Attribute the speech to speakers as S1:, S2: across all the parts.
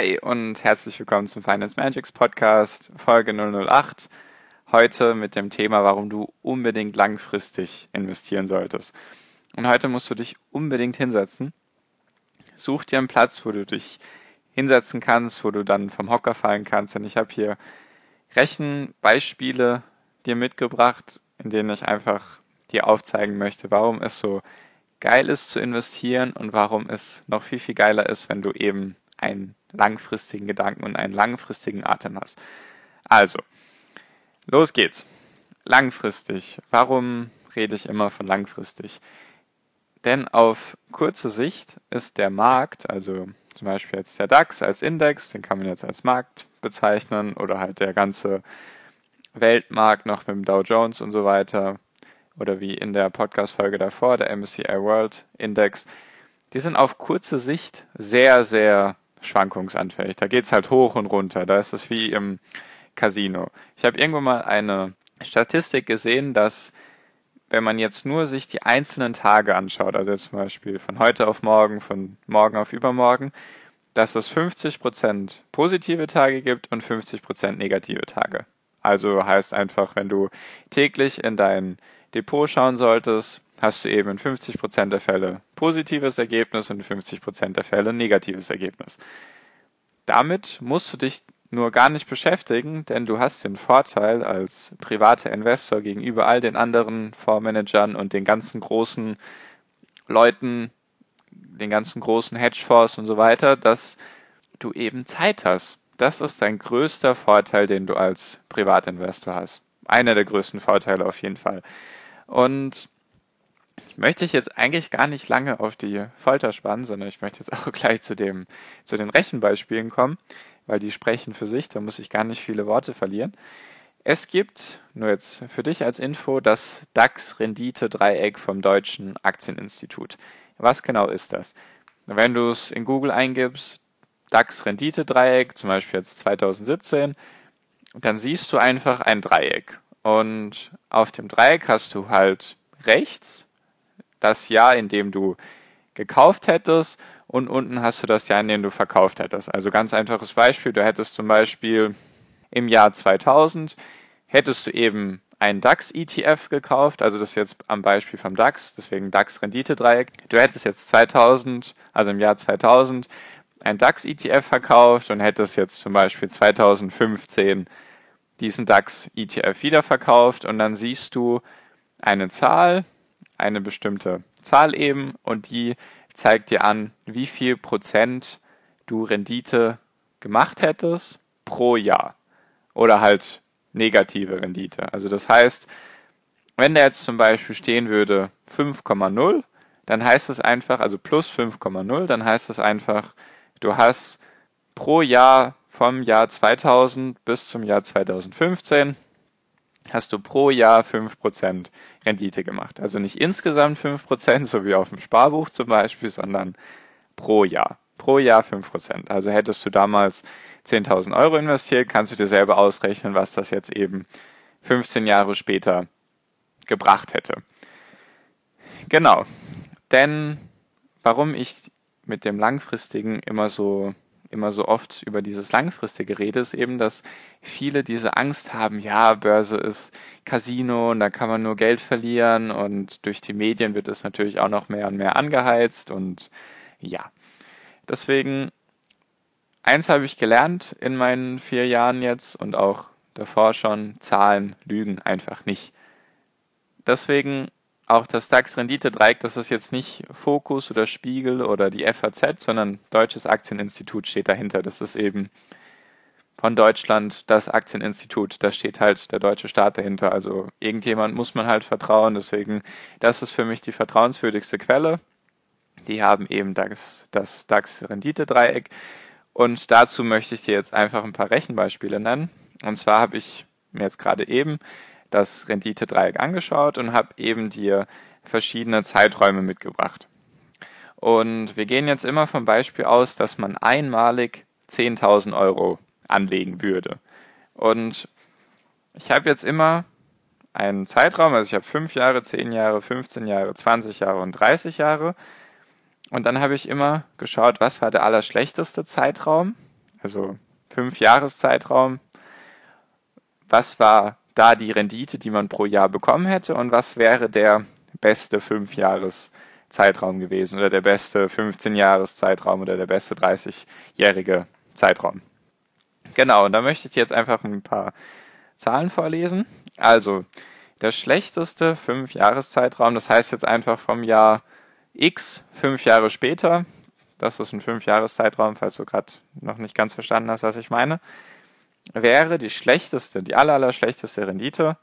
S1: Hi und herzlich willkommen zum Finance Magics Podcast, Folge 008. Heute mit dem Thema, warum du unbedingt langfristig investieren solltest. Und heute musst du dich unbedingt hinsetzen. Such dir einen Platz, wo du dich hinsetzen kannst, wo du dann vom Hocker fallen kannst. Denn ich habe hier Rechenbeispiele dir mitgebracht, in denen ich einfach dir aufzeigen möchte, warum es so geil ist zu investieren und warum es noch viel, viel geiler ist, wenn du eben einen langfristigen Gedanken und einen langfristigen Atem hast. Also, los geht's. Langfristig. Warum rede ich immer von langfristig? Denn auf kurze Sicht ist der Markt, also zum Beispiel jetzt der DAX als Index, den kann man jetzt als Markt bezeichnen, oder halt der ganze Weltmarkt noch mit dem Dow Jones und so weiter, oder wie in der Podcast-Folge davor, der MSCI World Index, die sind auf kurze Sicht sehr, sehr schwankungsanfällig. Da geht's halt hoch und runter. Da ist es wie im Casino. Ich habe irgendwo mal eine Statistik gesehen, dass wenn man jetzt nur sich die einzelnen Tage anschaut, also zum Beispiel von heute auf morgen, von morgen auf übermorgen, dass es 50% positive Tage gibt und 50% negative Tage. Also heißt einfach, wenn du täglich in dein Depot schauen solltest, hast du eben in 50% der Fälle positives Ergebnis und in 50% der Fälle negatives Ergebnis. Damit musst du dich nur gar nicht beschäftigen, denn du hast den Vorteil als privater Investor gegenüber all den anderen Fondsmanagern und den ganzen großen Leuten, den ganzen großen Hedgefonds und so weiter, dass du eben Zeit hast. Das ist dein größter Vorteil, den du als Privatinvestor hast. Einer der größten Vorteile auf jeden Fall. Und möchte ich jetzt eigentlich gar nicht lange auf die Folter spannen, sondern ich möchte jetzt auch gleich zu dem, zu den Rechenbeispielen kommen, weil die sprechen für sich, da muss ich gar nicht viele Worte verlieren. Es gibt, nur jetzt für dich als Info, das DAX-Rendite-Dreieck vom Deutschen Aktieninstitut. Was genau ist das? Wenn du es in Google eingibst, DAX-Rendite-Dreieck, zum Beispiel jetzt 2017, dann siehst du einfach ein Dreieck. Und auf dem Dreieck hast du halt rechts das Jahr, in dem du gekauft hättest und unten hast du das Jahr, in dem du verkauft hättest. Also ganz einfaches Beispiel, du hättest zum Beispiel im Jahr 2000 hättest du eben einen DAX-ETF gekauft, also das ist jetzt am Beispiel vom DAX, deswegen DAX-Rendite-Dreieck. Du hättest jetzt 2000, also im Jahr 2000, ein DAX-ETF verkauft und hättest jetzt zum Beispiel 2015 diesen DAX-ETF wiederverkauft und dann siehst du eine Zahl, eine bestimmte Zahl eben und die zeigt dir an, wie viel Prozent du Rendite gemacht hättest pro Jahr. Oder halt negative Rendite. Also das heißt, wenn da jetzt zum Beispiel stehen würde 5,0, dann heißt es einfach, also plus 5,0, dann heißt es einfach, du hast pro Jahr vom Jahr 2000 bis zum Jahr 2015 hast du pro Jahr 5% Rendite gemacht. Also nicht insgesamt 5%, so wie auf dem Sparbuch zum Beispiel, sondern pro Jahr. Pro Jahr 5%. Also hättest du damals 10.000 Euro investiert, kannst du dir selber ausrechnen, was das jetzt eben 15 Jahre später gebracht hätte. Genau. Denn warum ich mit dem langfristigen immer so immer so oft über dieses langfristige rede, ist eben, dass viele diese Angst haben, ja, Börse ist Casino und da kann man nur Geld verlieren und durch die Medien wird es natürlich auch noch mehr und mehr angeheizt und ja. Deswegen, eins habe ich gelernt in meinen vier Jahren jetzt und auch davor schon, Zahlen lügen einfach nicht. Deswegen auch das DAX-Rendite-Dreieck, das ist jetzt nicht Fokus oder Spiegel oder die FAZ, sondern Deutsches Aktieninstitut steht dahinter. Das ist eben von Deutschland das Aktieninstitut. Da steht halt der deutsche Staat dahinter. Also irgendjemand muss man halt vertrauen. Deswegen, das ist für mich die vertrauenswürdigste Quelle. Die haben eben das, das DAX-Rendite-Dreieck. Und dazu möchte ich dir jetzt einfach ein paar Rechenbeispiele nennen. Und zwar habe ich mir jetzt gerade eben das Renditedreieck angeschaut und habe eben dir verschiedene Zeiträume mitgebracht. Und wir gehen jetzt immer vom Beispiel aus, dass man einmalig 10.000 Euro anlegen würde. Und ich habe jetzt immer einen Zeitraum, also ich habe 5 Jahre, 10 Jahre, 15 Jahre, 20 Jahre und 30 Jahre. Und dann habe ich immer geschaut, was war der allerschlechteste Zeitraum, also 5 Jahreszeitraum, was war da die Rendite, die man pro Jahr bekommen hätte und was wäre der beste 5 Jahreszeitraum gewesen oder der beste 15 Jahreszeitraum oder der beste 30-jährige Zeitraum. Genau, und da möchte ich jetzt einfach ein paar Zahlen vorlesen. Also, der schlechteste 5-Jahreszeitraum, das heißt jetzt einfach vom Jahr X, fünf Jahre später, das ist ein 5-Jahreszeitraum, falls du gerade noch nicht ganz verstanden hast, was ich meine, wäre die schlechteste, die aller, aller schlechteste Rendite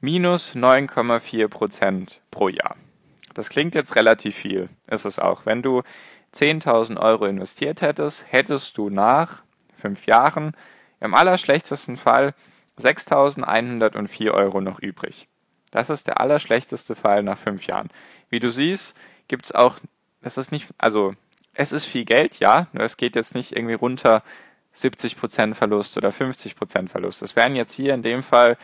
S1: minus 9,4 Prozent pro Jahr. Das klingt jetzt relativ viel, ist es auch. Wenn du 10.000 Euro investiert hättest, hättest du nach fünf Jahren im allerschlechtesten Fall 6.104 Euro noch übrig. Das ist der allerschlechteste Fall nach fünf Jahren. Wie du siehst, gibt es auch, es ist nicht, also es ist viel Geld, ja, nur es geht jetzt nicht irgendwie runter 70% Verlust oder 50% Verlust. Das wären jetzt hier in dem Fall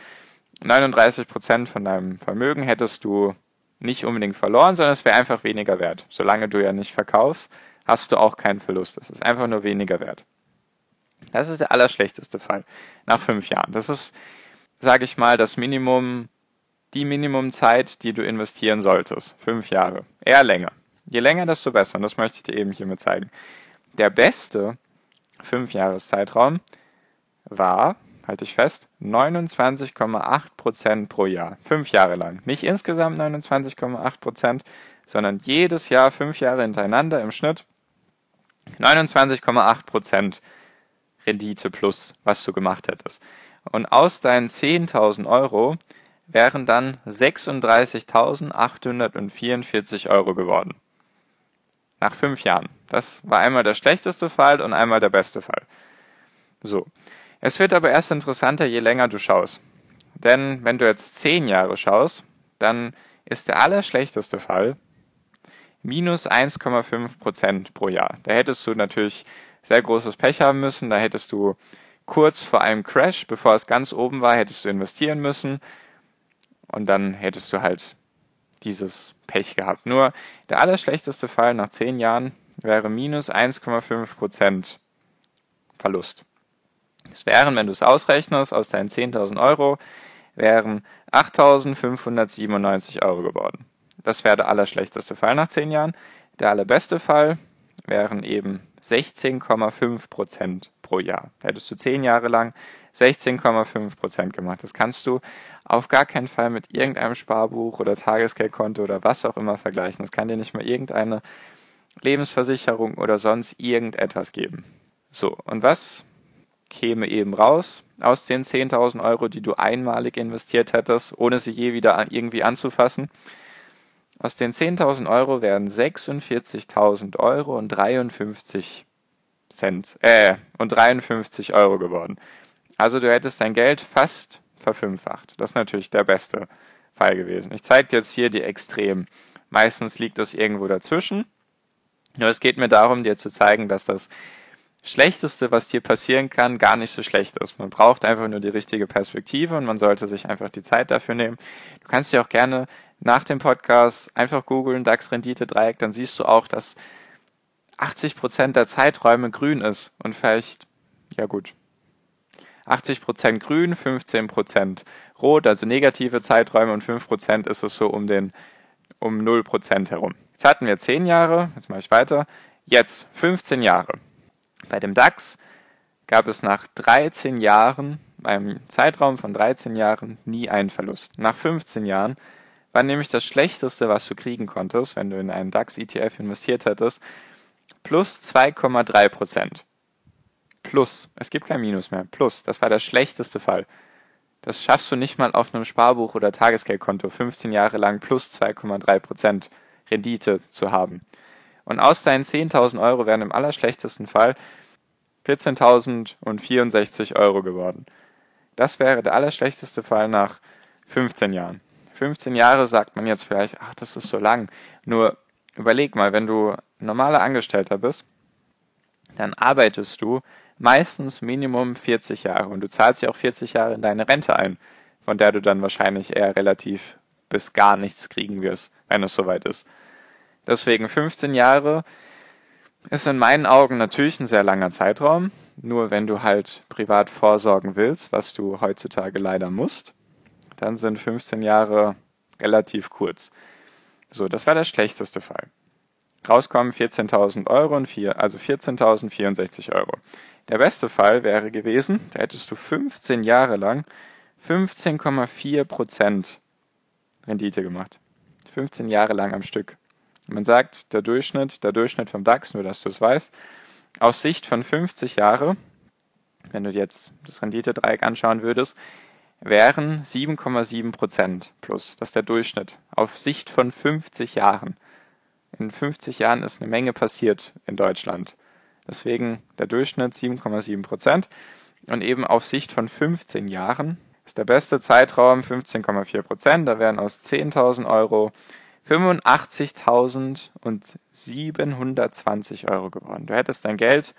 S1: 39% von deinem Vermögen hättest du nicht unbedingt verloren, sondern es wäre einfach weniger wert. Solange du ja nicht verkaufst, hast du auch keinen Verlust. Es ist einfach nur weniger wert. Das ist der allerschlechteste Fall nach fünf Jahren. Das ist, sage ich mal, das Minimum, die Minimumzeit, die du investieren solltest. Fünf Jahre. Eher länger. Je länger, desto besser. Und das möchte ich dir eben hiermit zeigen. Der beste Fünfjahreszeitraum war, halte ich fest, 29,8% pro Jahr. Fünf Jahre lang. Nicht insgesamt 29,8% sondern jedes Jahr fünf Jahre hintereinander im Schnitt 29,8% Rendite plus, was du gemacht hättest. Und aus deinen 10.000 Euro wären dann 36.844 Euro geworden. Nach fünf Jahren. Das war einmal der schlechteste Fall und einmal der beste Fall. So. Es wird aber erst interessanter, je länger du schaust. Denn wenn du jetzt zehn Jahre schaust, dann ist der allerschlechteste Fall minus 1,5 Prozent pro Jahr. Da hättest du natürlich sehr großes Pech haben müssen. Da hättest du kurz vor einem Crash, bevor es ganz oben war, hättest du investieren müssen. Und dann hättest du halt dieses Pech gehabt. Nur der allerschlechteste Fall nach zehn Jahren wäre minus 1,5 Prozent Verlust. Das wären, wenn du es ausrechnest, aus deinen 10.000 Euro, wären 8.597 Euro geworden. Das wäre der allerschlechteste Fall nach zehn Jahren. Der allerbeste Fall wären eben 16,5 Prozent pro Jahr. Hättest du zehn Jahre lang 16,5 Prozent gemacht. Das kannst du auf gar keinen Fall mit irgendeinem Sparbuch oder Tagesgeldkonto oder was auch immer vergleichen. Das kann dir nicht mal irgendeine Lebensversicherung oder sonst irgendetwas geben. So, und was käme eben raus aus den 10.000 Euro, die du einmalig investiert hättest, ohne sie je wieder irgendwie anzufassen? Aus den 10.000 Euro wären 46.000 Euro und 53 Cent, äh, und 53 Euro geworden. Also du hättest dein Geld fast verfünffacht. Das ist natürlich der beste Fall gewesen. Ich zeige jetzt hier die Extremen. Meistens liegt das irgendwo dazwischen. Nur es geht mir darum, dir zu zeigen, dass das Schlechteste, was dir passieren kann, gar nicht so schlecht ist. Man braucht einfach nur die richtige Perspektive und man sollte sich einfach die Zeit dafür nehmen. Du kannst dir auch gerne nach dem Podcast einfach googeln, DAX-Rendite-Dreieck, dann siehst du auch, dass 80% der Zeiträume grün ist und vielleicht, ja gut, 80% grün, 15% rot, also negative Zeiträume und 5% ist es so um den um 0% herum. Jetzt hatten wir 10 Jahre, jetzt mache ich weiter, jetzt 15 Jahre. Bei dem DAX gab es nach 13 Jahren, beim Zeitraum von 13 Jahren, nie einen Verlust. Nach 15 Jahren war nämlich das Schlechteste, was du kriegen konntest, wenn du in einen DAX-ETF investiert hättest, plus 2,3 Prozent. Plus. Es gibt kein Minus mehr. Plus. Das war der schlechteste Fall. Das schaffst du nicht mal auf einem Sparbuch oder Tagesgeldkonto 15 Jahre lang plus 2,3 Prozent Rendite zu haben. Und aus deinen 10.000 Euro wären im allerschlechtesten Fall 14.064 Euro geworden. Das wäre der allerschlechteste Fall nach 15 Jahren. 15 Jahre sagt man jetzt vielleicht, ach, das ist so lang. Nur überleg mal, wenn du normaler Angestellter bist, dann arbeitest du meistens Minimum 40 Jahre und du zahlst ja auch 40 Jahre in deine Rente ein, von der du dann wahrscheinlich eher relativ bis gar nichts kriegen wirst, wenn es soweit ist. Deswegen 15 Jahre ist in meinen Augen natürlich ein sehr langer Zeitraum, nur wenn du halt privat vorsorgen willst, was du heutzutage leider musst, dann sind 15 Jahre relativ kurz. So, das war der schlechteste Fall. Rauskommen 14.000 Euro und vier, also 14.064 Euro. Der beste Fall wäre gewesen, da hättest du 15 Jahre lang 15,4 Prozent Rendite gemacht. 15 Jahre lang am Stück. Man sagt, der Durchschnitt, der Durchschnitt vom DAX, nur dass du es weißt, aus Sicht von 50 Jahre, wenn du jetzt das Renditedreieck anschauen würdest, wären 7,7 Prozent plus. Das ist der Durchschnitt. Auf Sicht von 50 Jahren. In 50 Jahren ist eine Menge passiert in Deutschland. Deswegen der Durchschnitt 7,7 Prozent. Und eben auf Sicht von 15 Jahren ist der beste Zeitraum 15,4 Prozent. Da wären aus 10.000 Euro 85.720 Euro geworden. Du hättest dein Geld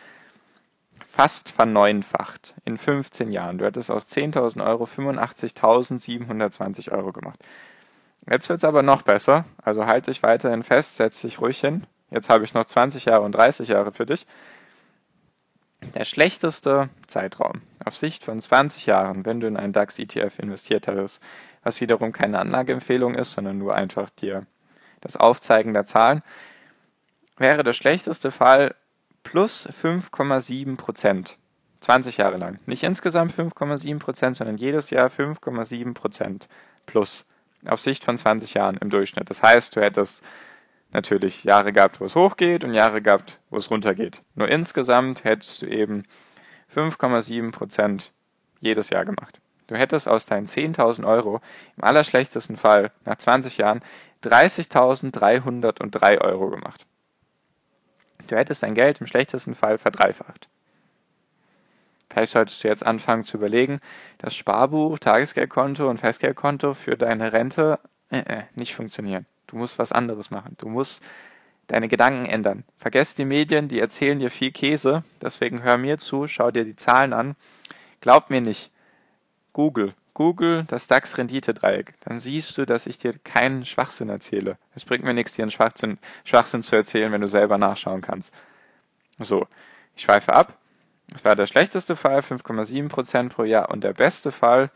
S1: fast verneunfacht in 15 Jahren. Du hättest aus 10.000 Euro 85.720 Euro gemacht. Jetzt wird es aber noch besser. Also halte dich weiterhin fest, setz dich ruhig hin. Jetzt habe ich noch 20 Jahre und 30 Jahre für dich. Der schlechteste Zeitraum auf Sicht von 20 Jahren, wenn du in einen DAX-ETF investiert hättest, was wiederum keine Anlageempfehlung ist, sondern nur einfach dir das Aufzeigen der Zahlen, wäre der schlechteste Fall plus 5,7 Prozent. 20 Jahre lang. Nicht insgesamt 5,7 Prozent, sondern jedes Jahr 5,7 Prozent plus. Auf Sicht von 20 Jahren im Durchschnitt. Das heißt, du hättest natürlich Jahre gehabt, wo es hochgeht und Jahre gehabt, wo es runtergeht. Nur insgesamt hättest du eben 5,7 Prozent jedes Jahr gemacht. Du hättest aus deinen 10.000 Euro im allerschlechtesten Fall nach 20 Jahren 30.303 Euro gemacht. Du hättest dein Geld im schlechtesten Fall verdreifacht. Vielleicht solltest du jetzt anfangen zu überlegen, dass Sparbuch, Tagesgeldkonto und Festgeldkonto für deine Rente äh, äh, nicht funktionieren. Du musst was anderes machen. Du musst deine Gedanken ändern. Vergesst die Medien, die erzählen dir viel Käse. Deswegen hör mir zu, schau dir die Zahlen an. Glaub mir nicht. Google. Google das DAX-Renditedreieck. Dann siehst du, dass ich dir keinen Schwachsinn erzähle. Es bringt mir nichts, dir einen Schwachsinn, Schwachsinn zu erzählen, wenn du selber nachschauen kannst. So, ich schweife ab. Es war der schlechteste Fall, 5,7% pro Jahr. Und der beste Fall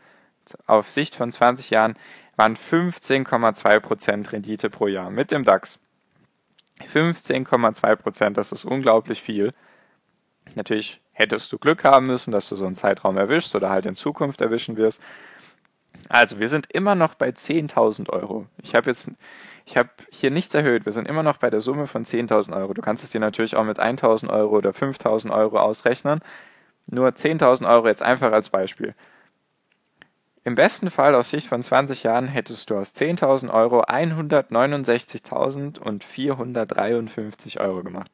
S1: auf Sicht von 20 Jahren waren 15,2% Rendite pro Jahr mit dem DAX. 15,2%, das ist unglaublich viel. Natürlich hättest du Glück haben müssen, dass du so einen Zeitraum erwischst oder halt in Zukunft erwischen wirst. Also, wir sind immer noch bei 10.000 Euro. Ich habe jetzt, ich habe hier nichts erhöht. Wir sind immer noch bei der Summe von 10.000 Euro. Du kannst es dir natürlich auch mit 1.000 Euro oder 5.000 Euro ausrechnen. Nur 10.000 Euro jetzt einfach als Beispiel. Im besten Fall aus Sicht von 20 Jahren hättest du aus 10.000 Euro 169.453 Euro gemacht.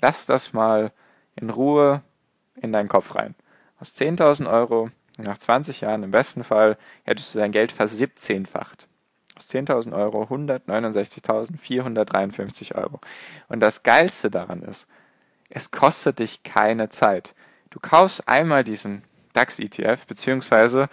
S1: Lass das mal in Ruhe in deinen Kopf rein. Aus 10.000 Euro nach 20 Jahren im besten Fall hättest du dein Geld versiebzehnfacht. Aus 10.000 Euro 169.453 Euro. Und das Geilste daran ist, es kostet dich keine Zeit. Du kaufst einmal diesen DAX-ETF, beziehungsweise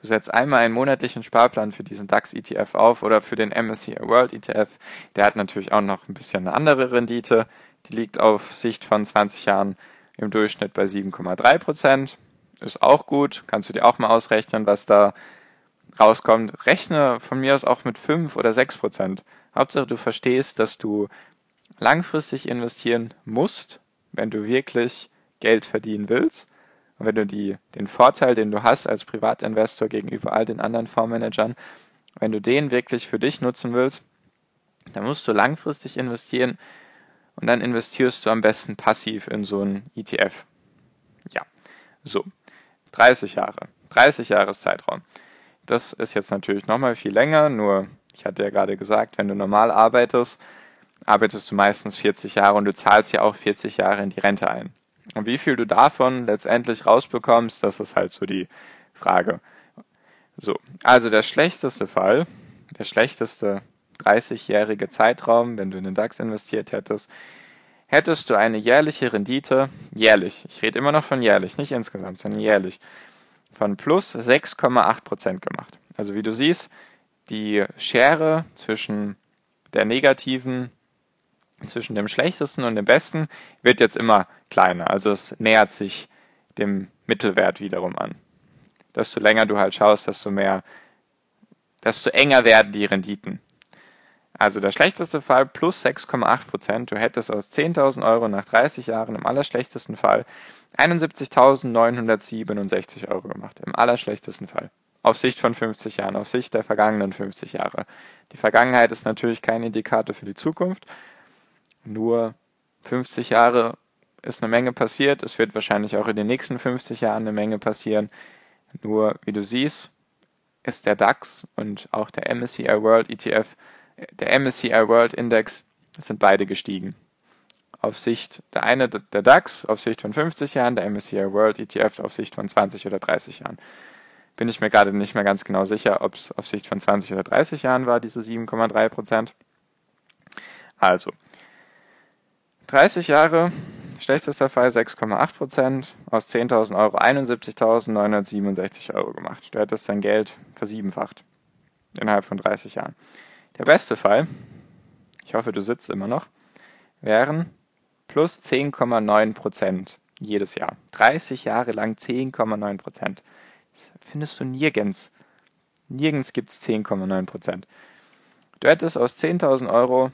S1: du setzt einmal einen monatlichen Sparplan für diesen DAX-ETF auf oder für den MSCI World ETF. Der hat natürlich auch noch ein bisschen eine andere Rendite. Die liegt auf Sicht von 20 Jahren im Durchschnitt bei 7,3 Prozent. Ist auch gut. Kannst du dir auch mal ausrechnen, was da rauskommt. Rechne von mir aus auch mit 5 oder 6 Prozent. Hauptsache du verstehst, dass du langfristig investieren musst, wenn du wirklich Geld verdienen willst. Und wenn du die, den Vorteil, den du hast als Privatinvestor gegenüber all den anderen Fondsmanagern, wenn du den wirklich für dich nutzen willst, dann musst du langfristig investieren und dann investierst du am besten passiv in so einen ETF. Ja, so. 30 Jahre. 30 Jahreszeitraum. Das ist jetzt natürlich nochmal viel länger, nur ich hatte ja gerade gesagt, wenn du normal arbeitest, arbeitest du meistens 40 Jahre und du zahlst ja auch 40 Jahre in die Rente ein. Und wie viel du davon letztendlich rausbekommst, das ist halt so die Frage. So, also der schlechteste Fall, der schlechteste 30-jährige Zeitraum, wenn du in den DAX investiert hättest, hättest du eine jährliche Rendite, jährlich, ich rede immer noch von jährlich, nicht insgesamt, sondern jährlich, von plus 6,8 Prozent gemacht. Also wie du siehst, die Schere zwischen der negativen, zwischen dem schlechtesten und dem besten wird jetzt immer kleiner. Also es nähert sich dem Mittelwert wiederum an. Desto länger du halt schaust, desto mehr, desto enger werden die Renditen. Also der schlechteste Fall plus 6,8 Prozent. Du hättest aus 10.000 Euro nach 30 Jahren im allerschlechtesten Fall 71.967 Euro gemacht. Im allerschlechtesten Fall. Auf Sicht von 50 Jahren, auf Sicht der vergangenen 50 Jahre. Die Vergangenheit ist natürlich kein Indikator für die Zukunft. Nur 50 Jahre ist eine Menge passiert. Es wird wahrscheinlich auch in den nächsten 50 Jahren eine Menge passieren. Nur, wie du siehst, ist der DAX und auch der MSCI World ETF der MSCI World Index sind beide gestiegen. Auf Sicht, der eine, der DAX, auf Sicht von 50 Jahren, der MSCI World ETF auf Sicht von 20 oder 30 Jahren. Bin ich mir gerade nicht mehr ganz genau sicher, ob es auf Sicht von 20 oder 30 Jahren war, diese 7,3 Prozent. Also, 30 Jahre, schlechtester Fall 6,8 Prozent, aus 10.000 Euro 71.967 Euro gemacht. Du hättest dein Geld versiebenfacht innerhalb von 30 Jahren. Der beste Fall, ich hoffe, du sitzt immer noch, wären plus 10,9 Prozent jedes Jahr. 30 Jahre lang 10,9 Prozent. Das findest du nirgends. Nirgends gibt es 10,9 Prozent. Du hättest aus 10.000 Euro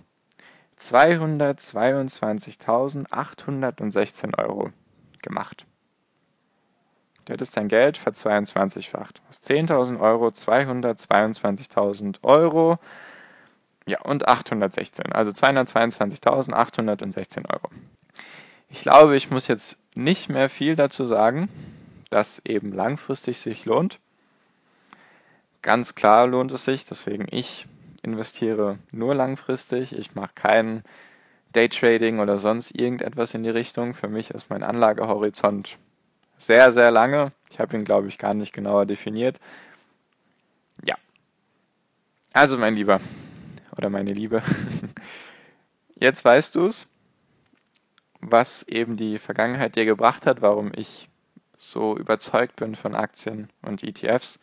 S1: 222.816 Euro gemacht. Du hättest dein Geld verzweiundzwanzigfacht. Aus 10.000 Euro 222.000 Euro ja, und 816, also 222.816 Euro. Ich glaube, ich muss jetzt nicht mehr viel dazu sagen, dass eben langfristig sich lohnt. Ganz klar lohnt es sich, deswegen ich investiere nur langfristig. Ich mache kein Daytrading oder sonst irgendetwas in die Richtung. Für mich ist mein Anlagehorizont sehr, sehr lange. Ich habe ihn, glaube ich, gar nicht genauer definiert. Ja. Also, mein Lieber, oder meine Liebe. Jetzt weißt du es, was eben die Vergangenheit dir gebracht hat, warum ich so überzeugt bin von Aktien und ETFs,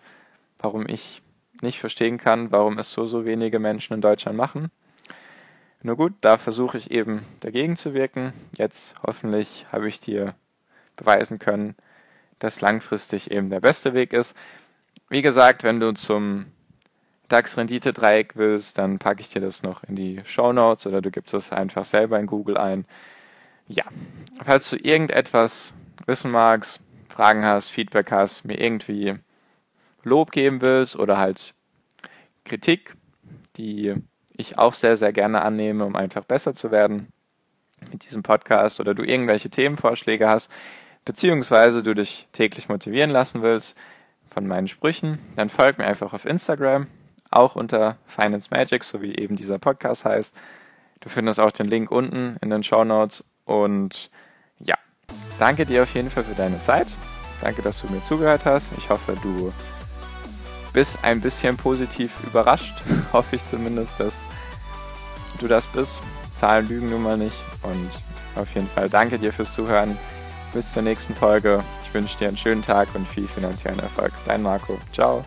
S1: warum ich nicht verstehen kann, warum es so, so wenige Menschen in Deutschland machen. Nur gut, da versuche ich eben dagegen zu wirken. Jetzt hoffentlich habe ich dir beweisen können, dass langfristig eben der beste Weg ist. Wie gesagt, wenn du zum DAX-Rendite-Dreieck willst, dann packe ich dir das noch in die Show Notes oder du gibst es einfach selber in Google ein. Ja, falls du irgendetwas wissen magst, Fragen hast, Feedback hast, mir irgendwie Lob geben willst oder halt Kritik, die ich auch sehr, sehr gerne annehme, um einfach besser zu werden mit diesem Podcast oder du irgendwelche Themenvorschläge hast, beziehungsweise du dich täglich motivieren lassen willst von meinen Sprüchen, dann folg mir einfach auf Instagram auch unter Finance Magic, so wie eben dieser Podcast heißt. Du findest auch den Link unten in den Show Notes. Und ja, danke dir auf jeden Fall für deine Zeit. Danke, dass du mir zugehört hast. Ich hoffe, du bist ein bisschen positiv überrascht. hoffe ich zumindest, dass du das bist. Zahlen lügen nun mal nicht. Und auf jeden Fall danke dir fürs Zuhören. Bis zur nächsten Folge. Ich wünsche dir einen schönen Tag und viel finanziellen Erfolg. Dein Marco. Ciao.